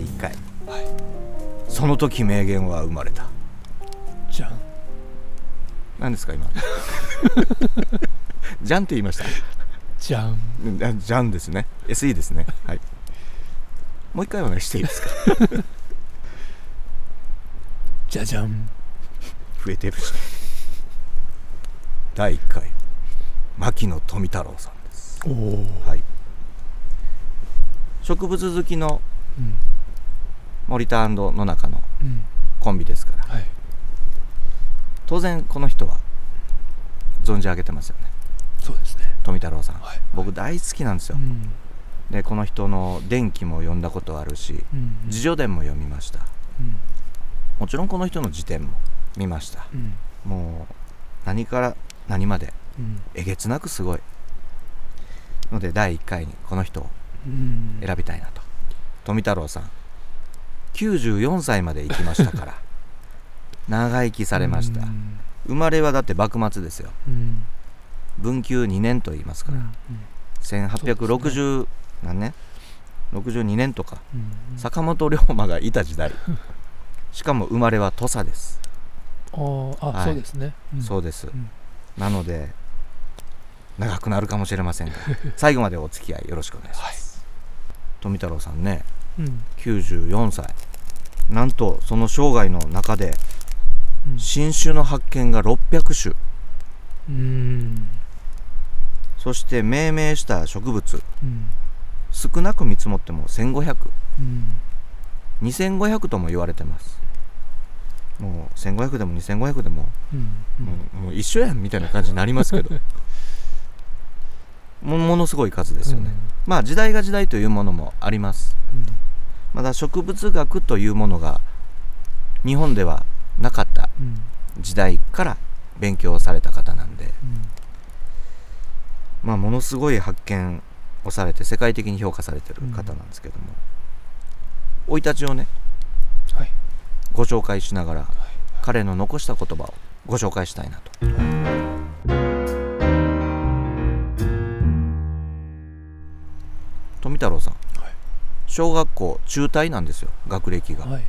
第1回。はい。その時名言は生まれた。じゃん何ですか今？じゃんって言いました？じゃんじゃんですね。SE ですね。はい。もう一回お願いしていいですか？じゃじゃん増えてるし。第1回。牧野富太郎さんです。おおはい。植物好きのうん森田野中のうんコンビですから。はい。当然この人は存じ上げてますよね。そうですね。富太郎さん。はい。僕大好きなんですよ。うん。でこの人の伝記も読んだことあるしうん自叙伝も読みました。うん。もちろんこの人の辞典も見ました。うん。もう何から何までうん。えげつなくすごい。ので第1回にこの人をうん。選びたいなと。富太郎さん94歳まで生きましたから。長生きされました。うん。生まれはだって幕末ですよ。うん。文久2年と言いますから、うん。1860、何年 ?62 年とか。うん。坂本龍馬がいた時代。しかも生まれは土佐です、あーあ、はい。そうですね、うん。そうです、ん。なので長くなるかもしれませんが。最後までお付き合いよろしくお願いします、富太郎さんねうん。94歳。なんとその生涯の中でうん。新種の発見が600種。うん。そして命名した植物。うん。少なく見積もっても1500うん。2500とも言われてます。もう1500でも2500でもうん。もうもう一緒やんみたいな感じになりますけど もものすごい数ですよね、まあ時代が時代というものもあります。まだ植物学というものが日本ではなかったうん。うん時代から勉強された方なんで、うん。まあ、ものすごい発見をされて世界的に評価されてる方なんですけども。生、い立ちをねはい。ご紹介しながらはい。彼の残した言葉をご紹介したいなと太郎さん。はい。小学校中退なんですよ学歴が。はいはい。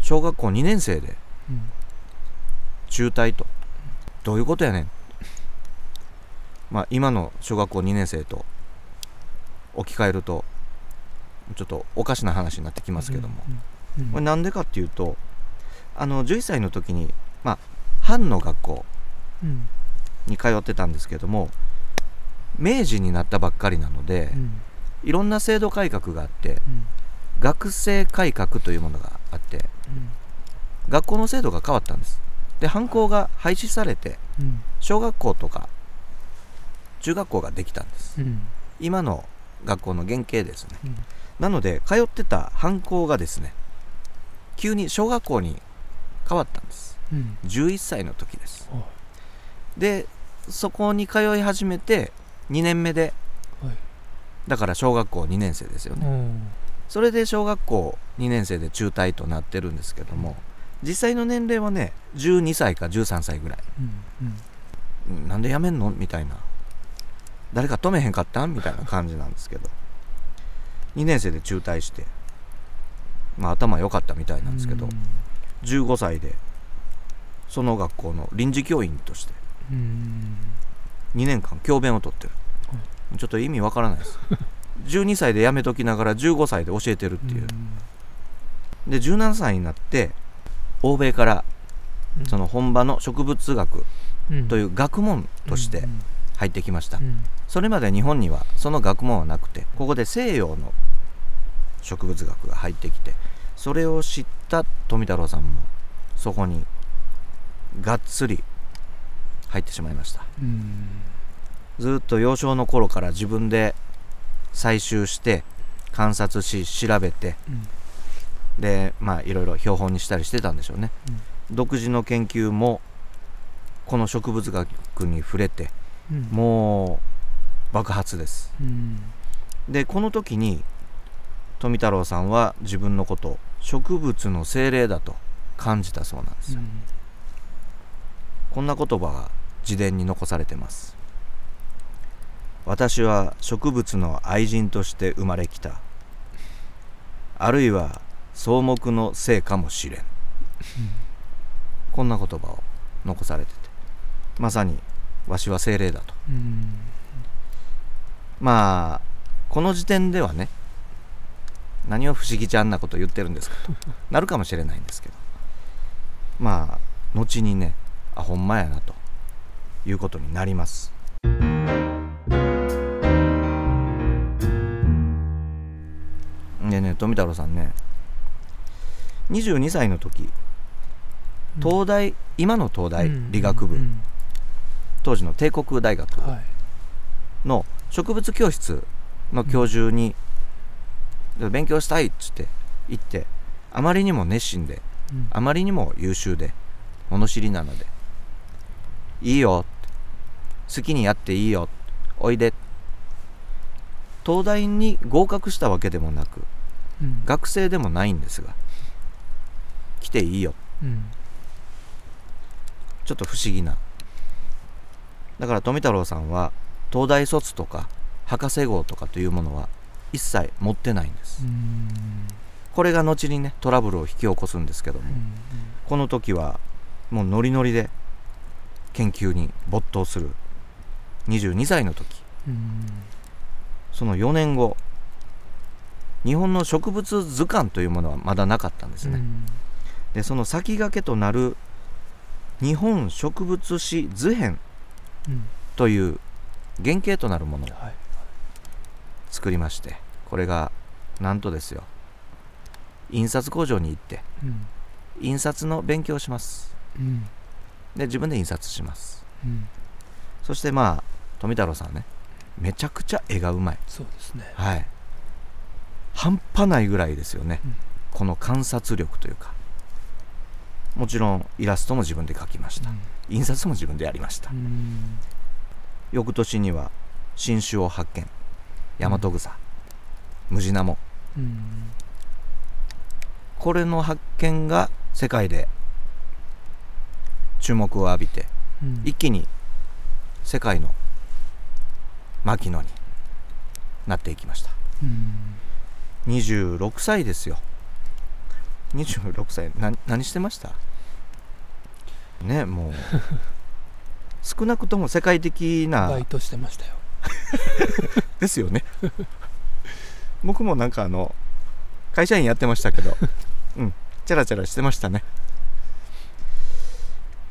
小学校2年生でうん。中退と。どういうことやねん。まあ今の小学校2年生と置き換えるとちょっとおかしな話になってきますけども、うんこれなんでかっていうとあの11歳の時にまあ藩の学校うん。に通ってたんですけども明治になったばっかりなので、うんいろんな制度改革があってうん。学生改革というものがあってうん。学校の制度が変わったんです。で藩校が廃止されてうん。小学校とか中学校ができたんです。うん。今の学校の原型ですね。うん。なので通ってた藩校がですね急に小学校に変わったんです。うん。11歳の時です。はいでそこに通い始めて2年目ではいだから小学校2年生ですよね。うん。それで小学校2年生で中退となってるんですけども実際の年齢はね12歳か13歳ぐらい。うんうん。ん。なんでやめんのみたいな。誰か止めへんかったんみたいな感じなんですけど。2年生で中退してまあ頭良かったみたいなんですけど、15歳でその学校の臨時教員としてうん。2年間教鞭を取ってる、ちょっと意味わからないです。12歳で辞めときながら15歳で教えてるっていう、で17歳になって欧米からうん。その本場の植物学うん。という学問としてうん。入ってきました、うん。それまで日本にはその学問はなくてここで西洋の植物学が入ってきてそれを知った富太郎さんもそこにがっつり入ってしまいました。うんずっと幼少の頃から自分で採集して観察し調べてうん。でまあいろいろ標本にしたりしてたんでしょうね、独自の研究もこの植物学に触れてうん。もう爆発です。うん。でこの時に富太郎さんは自分のことを植物の精霊だと感じたそうなんですよ、こんな言葉が自伝に残されてます私は植物の愛人として生まれきた。あるいは草木のせいかもしれん。こんな言葉を残されてて。まさにわしは精霊だと。うん。まあこの時点ではね何を不思議ちゃんなこと言ってるんですかと。なるかもしれないんですけど。まあ後にねあほんまやなということになりますでね富太郎さんね22歳の時東大、今の東大理学部、うん。当時の帝国大学はい。の植物教室の教授に、で勉強したいっつって行ってあまりにも熱心でうん。あまりにも優秀で物知りなのでいいよ好きにやっていいよおいで。東大に合格したわけでもなくうん。学生でもないんですが来ていいよ。うん。ちょっと不思議な。だから富太郎さんは東大卒とか博士号とかというものは一切持ってないんです。うん。これが後にねトラブルを引き起こすんですけどもうんこの時はもうノリノリで研究に没頭する。22歳の時。うん。その4年後日本の植物図鑑というものはまだなかったんですね、うん。でその先駆けとなる日本植物誌図編うんという原型となるものをはい。作りましてこれがなんとですよ。印刷工場に行ってうん。印刷の勉強をします。うん。で自分で印刷します。うん。そしてまあ富太郎さんねめちゃくちゃ絵がうまい。そうですね。はい半端ないぐらいですよね、うん。この観察力というか。もちろんイラストも自分で描きました、印刷も自分でやりました、うん。翌年には新種を発見。大和草、ムジナモ。うん。これの発見が世界で注目を浴びてうん。一気に世界の牧野になっていきました。うん26歳ですよ。26歳。な何してました？ねもう。少なくとも世界的な。バイトしてましたよ。ですよね。僕もなんかあの会社員やってましたけど。うん。チャラチャラしてましたね。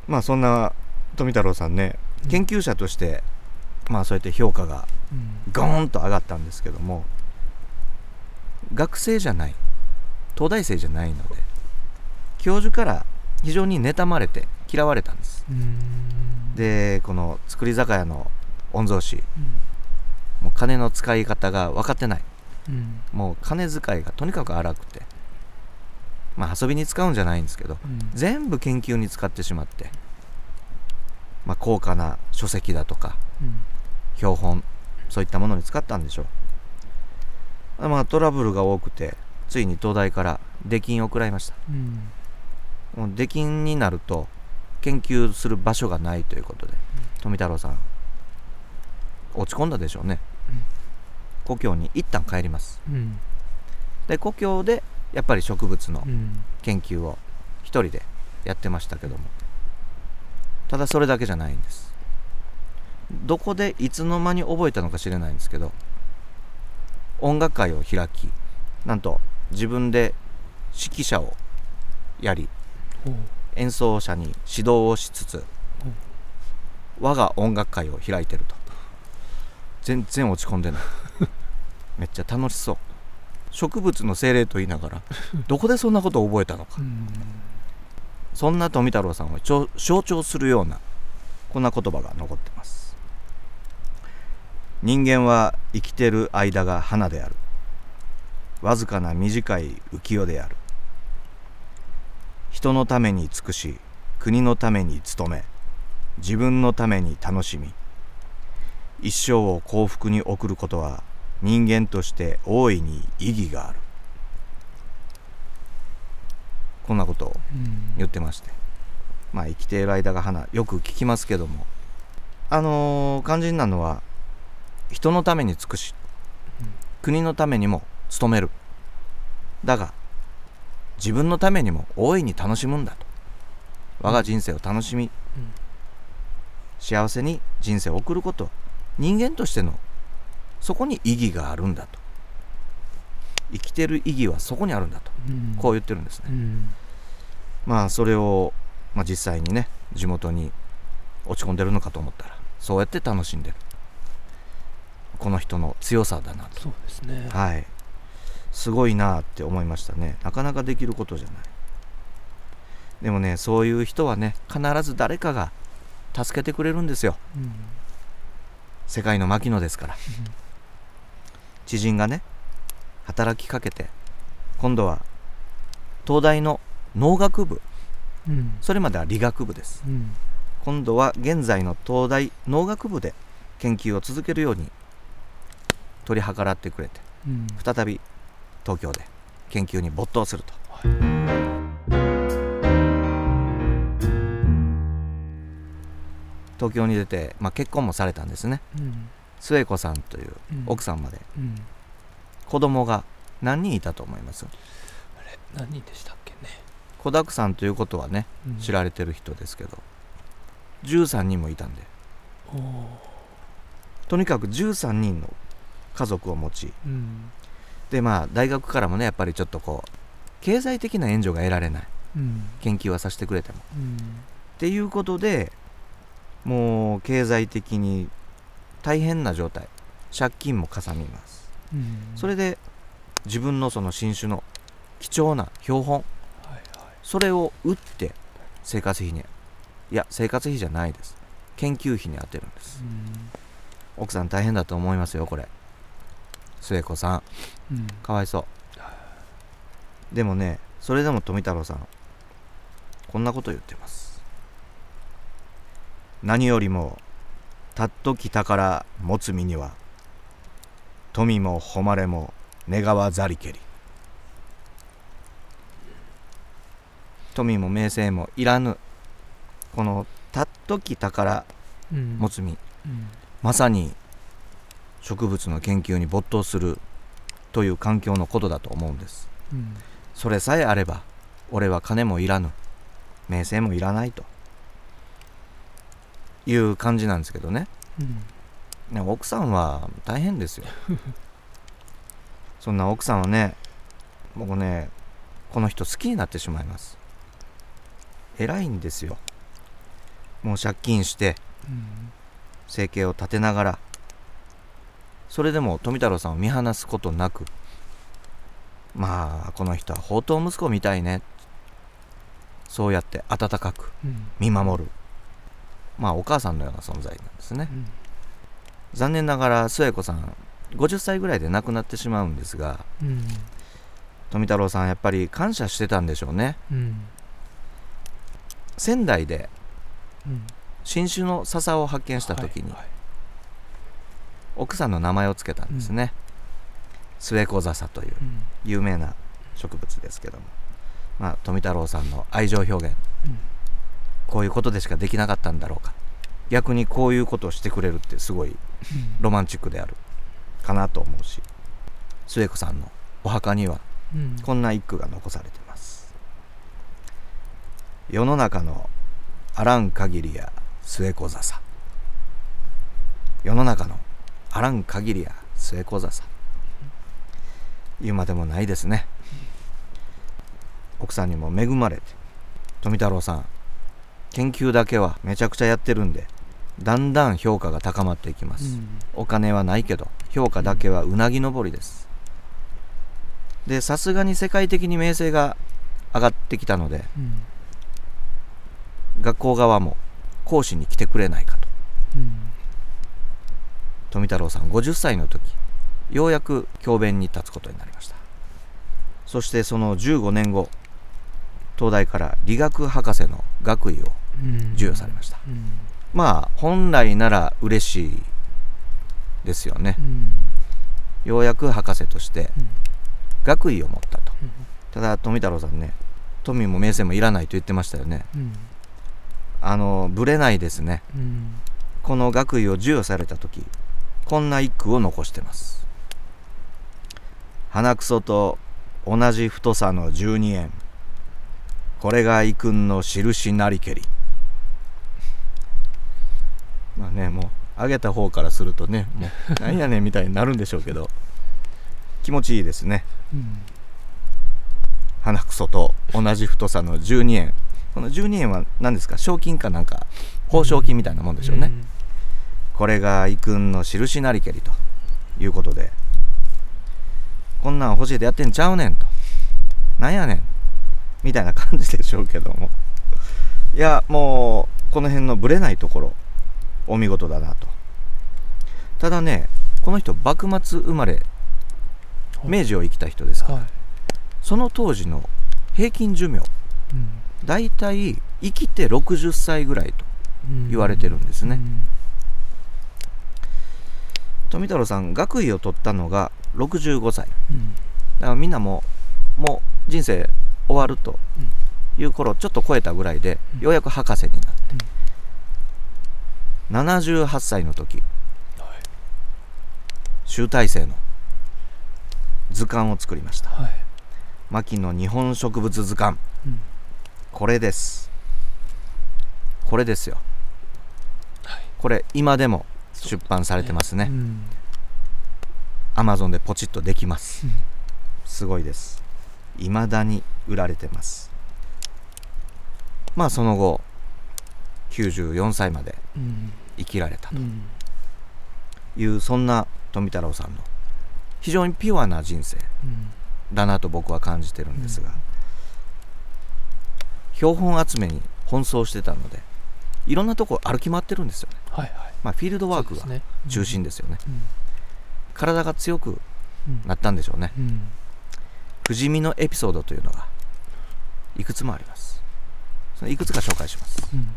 まあそんな富太郎さんねうん。研究者として、まあそうやって評価がうん。ゴーンと上がったんですけども学生じゃない。東大生じゃないので。教授から非常に妬まれて嫌われたんです。うん。でこの造り酒屋の御曹司。うん。もう金の使い方が分かってない。うん。もう金遣いがとにかく荒くて。まあ遊びに使うんじゃないんですけどうん。全部研究に使ってしまって。まあ高価な書籍だとかうん。標本そういったものに使ったんでしょうまあトラブルが多くてついに東大から出禁を食らいました。うん。もう出禁になると研究する場所がないということで富太郎さん落ち込んだでしょうね、故郷に一旦帰ります。うん。で故郷でやっぱり植物のうん。研究を一人でやってましたけども。ただそれだけじゃないんです。どこでいつの間に覚えたのか知れないんですけど音楽会を開きなんと自分で指揮者をやり演奏者に指導をしつつ我が音楽会を開いてると。全然落ち込んでない。めっちゃ楽しそう。植物の精霊と言いながらどこでそんなことを覚えたのか。うん。そんな富太郎さんを象徴するようなこんな言葉が残ってます人間は生きてる間が花である。わずかな短い浮世である。人のために尽くし国のために努め自分のために楽しみ。一生を幸福に送ることは人間として大いに意義がある。こんなことをうん。言ってまして。まあ生きている間が花。よく聞きますけども。あのー肝心なのは人のために尽くしうん国のためにも努める。だが自分のためにも大いに楽しむんだと。我が人生を楽しみ、うん。幸せに人生を送ることは人間としてのそこに意義があるんだと。生きてる意義はそこにあるんだと。うん。こう言ってるんですね、うん。まあそれを、まあ、実際にね地元に落ち込んでるのかと思ったらそうやって楽しんでるこの人の強さだなと。そうですね。はい。すごいなって思いましたね。なかなかできることじゃない。でもねそういう人はね必ず誰かが助けてくれるんですよ。うん。世界の牧野ですから。知人がね働きかけて今度は東大の農学部。うん。それまでは理学部です。うん。今度は現在の東大農学部で研究を続けるように取り計らってくれてうん。再び東京で研究に没頭すると。東京に出て、まあ、結婚もされたんですね。うん。末子さんといううん。奥さんまで。うん。子供が何人いたと思います？あれ何人でしたっけね。子だくさんということはねうん。知られてる人ですけど。13人もいたんで。とにかく13人の家族を持ち。うん。でまあ大学からもねやっぱりちょっとこう経済的な援助が得られない。うん。研究はさせてくれても。うん。っていうことでもう経済的に大変な状態。借金もかさみます。うん。それで自分のその新種の貴重な標本。はいはい。それを売って生活費にいや生活費じゃないです。研究費に充てるんです。奥さん大変だと思いますよこれ末子さん。うん。うんかわいそう。でもねそれでも富太郎さんこんなこと言ってます。何よりもたっとき宝持つ身には富も誉れも願わざりけり。富も名声もいらぬこのたっとき宝うん。持つ身うん。まさに植物の研究に没頭するという環境のことだと思うんです。うん。それさえあれば俺は金もいらぬ。名声もいらないと。いう感じなんですけどね。うん。ね奥さんは大変ですよ。そんな奥さんはね僕ねこの人好きになってしまいます。偉いんですよ。もう借金してうん。生計を立てながらそれでも富太郎さんを見放すことなくまあこの人は宝刀息子みたいね。そうやって温かくうん。見守る。まあお母さんのような存在なんですね。うん。残念ながら末子さん50歳ぐらいで亡くなってしまうんですがうん。富太郎さんやっぱり感謝してたんでしょうね。うん。仙台でうん。新種の笹を発見した時にはいはい奥さんの名前を付けたんですね、末子笹といううん。有名な植物ですけども、まあ、富太郎さんの愛情表現。うん。こういうことでしかできなかったんだろうか。逆にこういうことをしてくれるってすごいロマンチックであるかなと思うし末子さんのお墓にはうん。こんな一句が残されてます。世の中のあらん限りや末子笹世の中のあらん限りや末子笹言うまでもないですね。奥さんにも恵まれて富太郎さん研究だけはめちゃくちゃやってるんでだんだん評価が高まっていきます、うん。お金はないけど評価だけはうなぎ登りです。でさすがに世界的に名声が上がってきたのでうん。学校側も講師に来てくれないかと。うん富太郎さん50歳の時ようやく教鞭に立つことになりました。そしてその15年後東大から理学博士の学位をうん。授与されました。うん。まあ本来なら嬉しいですよね。うん。ようやく博士としてうん。学位を持ったと。うん。ただ富太郎さんね富も名声もいらないと言ってましたよね。うん。あのぶれないですね。うん。この学位を授与された時こんな一句を残してます。鼻くそと同じ太さの12円。これが遺訓の印なりけり。まあねもう上げた方からするとねもうなんやねんみたいになるんでしょうけど。気持ちいいですね。うん鼻くそと同じ太さの12円。この12円は何ですか？賞金かなんか報奨金みたいなもんでしょうね、これが遺訓の印なりけりということでこんなん欲しいでやってんちゃうねんとなんやねんみたいな感じでしょうけども。いやもうこの辺のブレないところお見事だなと。ただねこの人幕末生まれうん明治を生きた人ですからはい。その当時の平均寿命うん。だいたい生きて60歳ぐらいとうん言われてるんですね。うん富太郎さん学位を取ったのが65歳。うん。だからみんなもうもう人生終わるという頃ちょっと超えたぐらいでうん。ようやく博士になって、78歳の時。はい。集大成の図鑑を作りました。はい。牧野日本植物図鑑。うん。これです。これですよ。はい。これ今でも出版されてますね。うん。アマゾンでポチッとできます。うん。すごいです。未だに売られてます。まあその後94歳までうん。生きられたと。うん。いうそんな富太郎さんの非常にピュアな人生。うん。だなと僕は感じてるんですが、標本集めに奔走してたのでいろんなとこ歩き回ってるんですよね、はいはい。まあ、フィールドワークが中心ですよね。うん。体が強くうんなったんでしょうね。うん。不死身のエピソードというのがいくつもあります。そのいくつか紹介します。うん。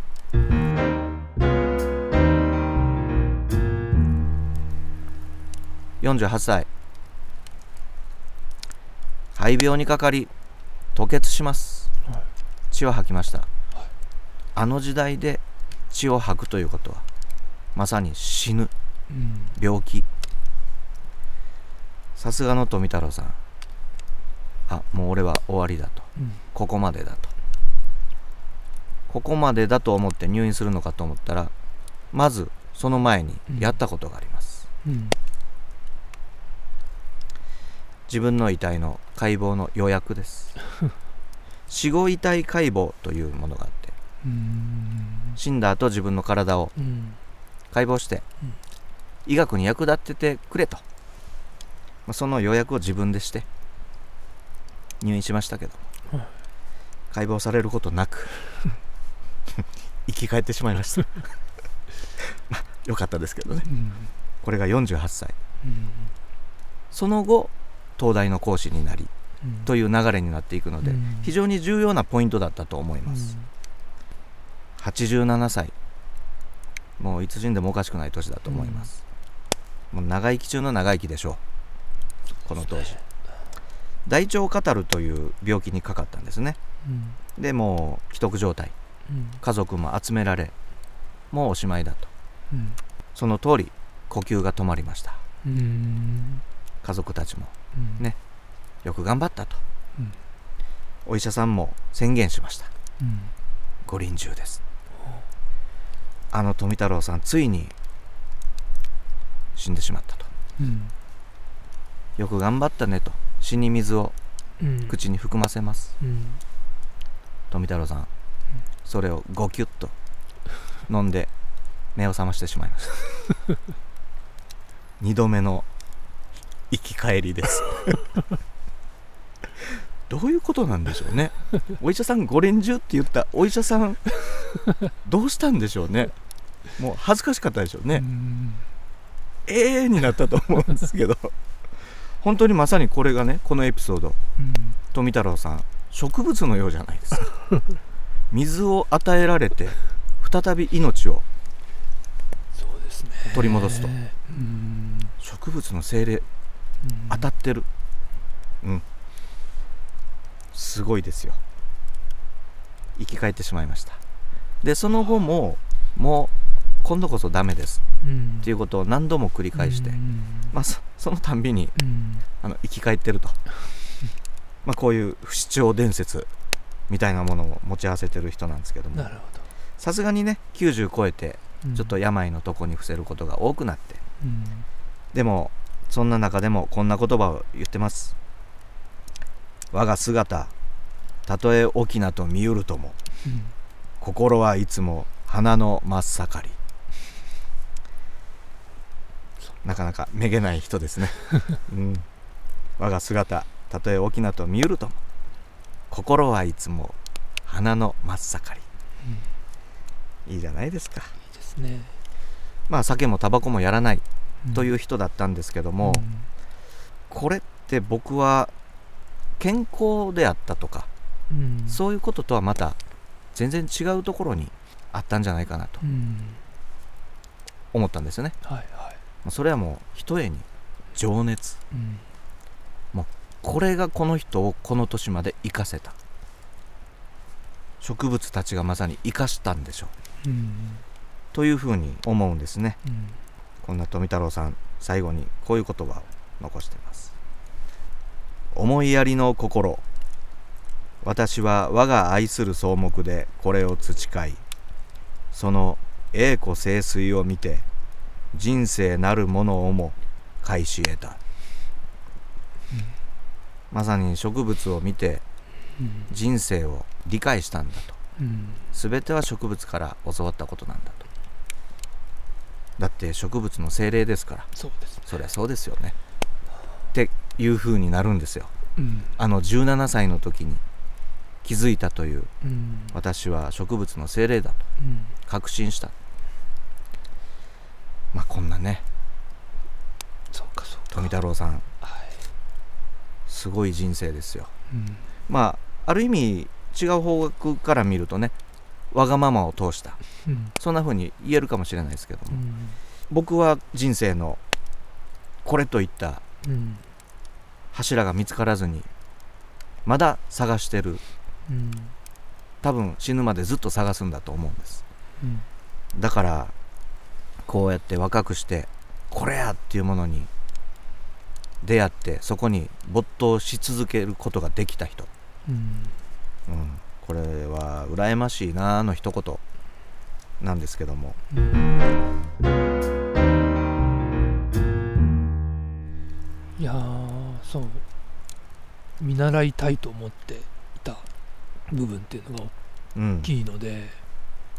48歳。肺病にかかり吐血します。はい。血を吐きました、あの時代で血を吐くということは。まさに死ぬ。うん。病気。さすがの富太郎さん。あもう俺は終わりだと。うん。ここまでだと。ここまでだと思って入院するのかと思ったらまずその前にやったことがあります、うん。自分の遺体の解剖の予約です。死後遺体解剖というものがあっ死んだ後自分の体をうん。解剖して、うん。医学に役立っててくれと、まあその予約を自分でして入院しましたけど、はい。解剖されることなく 生き返ってしまいました。まあよかったですけどね。うん。これが48歳。うん。その後東大の講師になりうん。という流れになっていくので、うん。非常に重要なポイントだったと思います、87歳。もういつ死んでもおかしくない年だと思います、もう長生き中の長生きでしょう。この当時。大腸カタルという病気にかかったんですね。うん。でもう既得状態。うん。家族も集められもうおしまいだと。うん。その通り呼吸が止まりました。うん。家族たちも。うん。ね。よく頑張ったと、うん。お医者さんも宣言しました。うん。ご臨終ですあの富太郎さんついに死んでしまったと。うん。よく頑張ったねと。死に水をうん。口に含ませます。うん。富太郎さん。それをゴキュッと飲んで目を覚ましてしまいました。二度目の生き返りです どういうことなんでしょうね。お医者さんご臨終って言ったお医者さん どうしたんでしょうね。もう恥ずかしかったでしょうね、うん。ええになったと思うんですけど。本当にまさにこれがねこのエピソード。うん。富太郎さん植物のようじゃないです。か水を与えられて再び命を取り戻すと。うん。植物の精霊うん。当たってる。うんすごいですよ。生き返ってしまいました。でその後ももう今度こそダメです。うん。っていうことを何度も繰り返して、うんまあそそのたんびにうん。あの生き返ってると。まあ、こういう不死鳥伝説みたいなものを持ち合わせてる人なんですけども。さすがにね90超えてどちょっと病のとこに伏せることが多くなって。うん。でもそんな中でもこんな言葉を言ってます我が姿たとえ沖なと見うるともうん心はいつも花の真っ盛り。なかなかめげない人ですね、うん、我が姿たとえ沖なと見うるとも心はいつも花の真っ盛り。いいじゃないですか。いいですね。まあ酒もタバコもやらないというう人だったんですけども、ん。これって僕は健康であったとか、うん。そういうこととはまた全然違うところにあったんじゃないかなとうん。思ったんですよね。はいはい。まあそれはもう一重に情熱。うん。これがこの人をこの年まで生かせた。植物たちがまさに生かしたんでしょう。うん。というふうに思うんですね。うん。こんな富太郎さん最後にこういう言葉を残しています思いやりの心。私は我が愛する草木でこれを培いその栄枯盛衰を見て人生なるものをも返し得た、まさに植物を見てうん人生を理解したんだと。うん全ては植物から教わったことなんだと。だって植物の精霊ですから。そうですね。そりゃそうですよね。っていう風になるんですよ。うん。あの17歳の時に気づいたといううん。私は植物の精霊だとうん。確信した。まあこんなね。そうかそうか。富太郎さん。はい。すごい人生ですよ。うん。まあある意味違う方角から見るとねわがままを通した。うん。そんな風に言えるかもしれないですけども、うん。僕は人生のこれといったうん柱が見つからずにまだ探してる。うん。多分死ぬまでずっと探すんだと思うんです。うん。だからこうやって若くしてこれやっていうものに出会ってそこに没頭し続けることができた人、うん。うん、これは羨ましいなあの一言。なんですけども。いやーそう見習いたいと思っていた部分っていうのがうん大、きいので、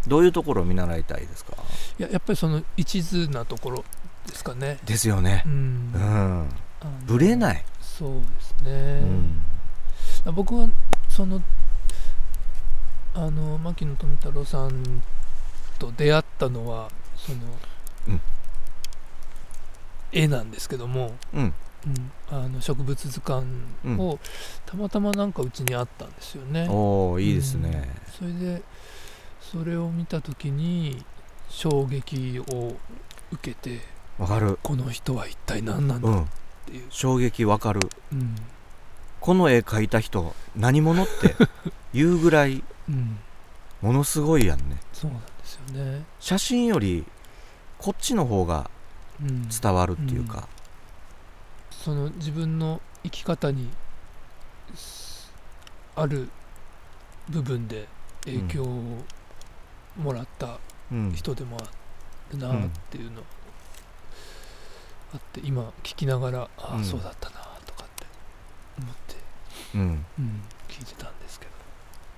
どういうところを見習いたいですか？いややっぱりその一途なところですかね。ですよね。う、ん。うん、ぶれない、そうですね、うん。僕はそのあの牧野富太郎さんと出会ったのはその、うん。絵なんですけども、うんうん。あの植物図鑑うん。をたまたまなんかうちにあったんですよね。おおいいですね、それでそれを見た時に衝撃を受けてわかる。この人は一体何なんだっうんていう、衝撃わかる。うん。この絵描いた人何者って言うぐらい うん。ものすごいやんね。そうなんですよね。写真よりこっちの方がうん。伝わるっていうか、その自分の生き方にすある部分で影響をもらったうん。人でもあるなっていうのあって今聞きながらああ、うん。そうだったなとかって思って、うん。うん、聞いてたんですけど。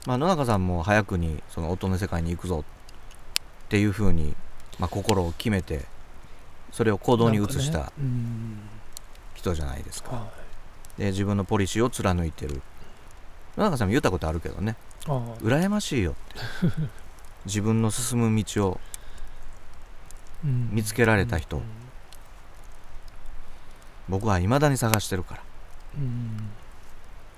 まあ野中さんも早くにその音の世界に行くぞっていうふうに、まあ、心を決めてそれを行動に移した。ねうん人じゃないですか。はで自分のポリシーを貫いてる。野中さんも言ったことあるけどね。羨ましいよって。自分の進む道をうん。見つけられた人。うん。僕は未だに探してるから。うん。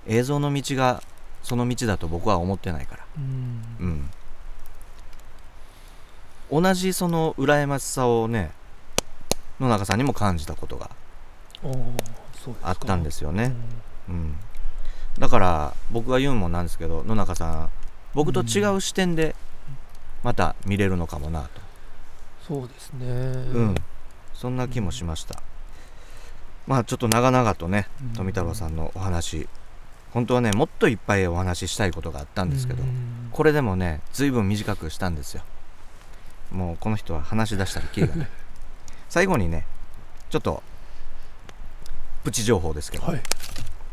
映像の道がその道だと僕は思ってないから。うん。うん。同じその羨ましさをね野中さんにも感じたことがあったんですよね、うん。うん、だから僕が言うのもなんですけど野中さん僕と違う視点でまた見れるのかもなと、そうですね。うん。そんな気もしました、まあちょっと長々とねうん。富太郎さんのお話本当はねもっといっぱいお話ししたいことがあったんですけど、うん。これでもね随分短くしたんですよ。もうこの人は話し出したらキリがない。最後にねちょっとプチ情報ですけど、はい。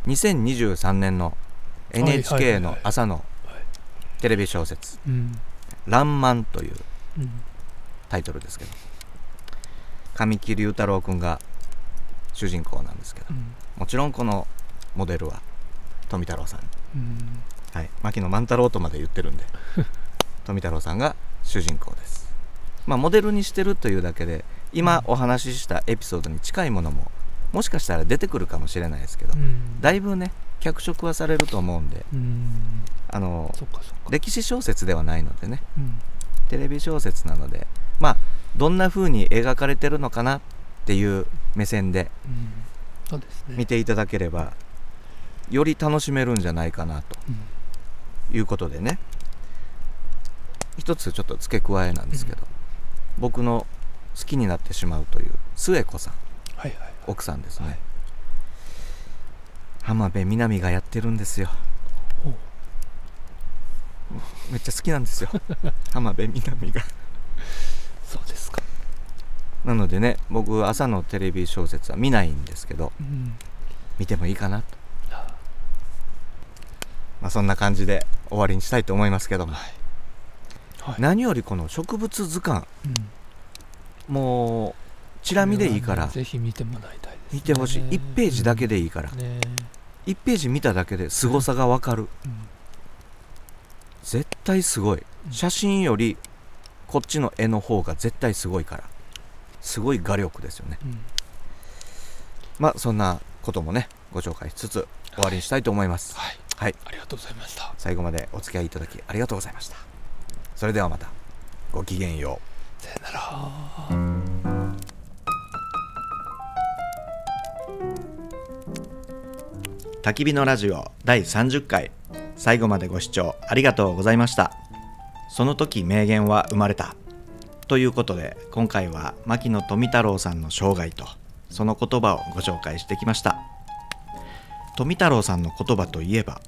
2023年の NHK の朝のはい。テレビ小説。うん「らんまん」といううん。タイトルですけど。神木隆太郎君が主人公なんですけど。うん。もちろんこのモデルは富太郎さん。うん。はい、牧野万太郎とまで言ってるんで 富太郎さんが主人公です。まあモデルにしてるというだけで今お話ししたエピソードに近いものももしかしたら出てくるかもしれないですけどうん。だいぶね脚色はされると思うんでうん。あの歴史小説ではないのでねうん。テレビ小説なのでまあどんな風に描かれてるのかなっていう目線で見ていただければより楽しめるんじゃないかなとうん。いうことでね。一つちょっと付け加えなんですけど、僕の好きになってしまうという末子さん奥さんですね、はい浜辺美波がやってるんですよ。めっちゃ好きなんですよ。浜辺美波が。そうですか。なのでね僕朝のテレビ小説は見ないんですけどうん。見てもいいかなと、あ。まあ、そんな感じで終わりにしたいと思いますけども。はい。はい。何よりこの植物図鑑。うん。もうチラ見でいいから。ねぜひ見てもらいたいですね。見てほしい。1ページだけでいいから。ね。1ページ見ただけで凄さがわかる。うん。絶対すごい。うん。写真よりこっちの絵の方が絶対すごいから。すごい画力ですよね。うん。まあそんなこともねご紹介しつつ終わりにしたいと思います。はい。はい。ありがとうございました。最後までお付き合いいただきありがとうございました。それではまた。ごきげんよう。さよなら焚き火のラジオ第30回。最後までご視聴ありがとうございました。その時名言は生まれた。ということで今回は牧野富太郎さんの生涯とその言葉をご紹介してきました。富太郎さんの言葉といえば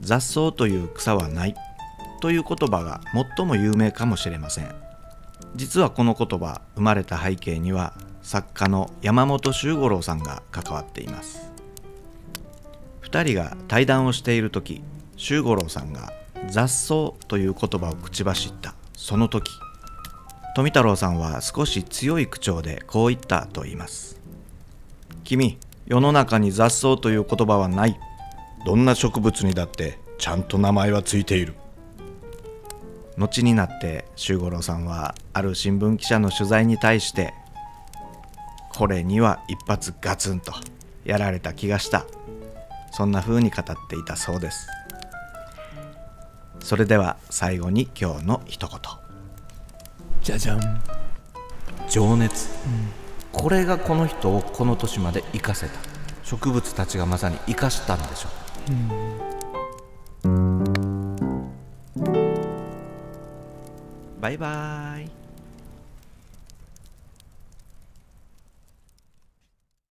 雑草という草はない。という言葉が最も有名かもしれません。実はこの言葉生まれた背景には作家の山本周五郎さんが関わっています。2人が対談をしている時周五郎さんが「雑草」という言葉を口走ったその時富太郎さんは少し強い口調でこう言ったと言います「君世の中に雑草という言葉はない。どんな植物にだってちゃんと名前はついている」後になって周五郎さんはある新聞記者の取材に対して「これには一発ガツンとやられた気がした」そんな風に語っていたそうです。それでは最後に今日の一言。じゃじゃん。情熱、これがこの人をこの年まで生かせた。植物たちがまさに生かしたんでしょう。バイバーイ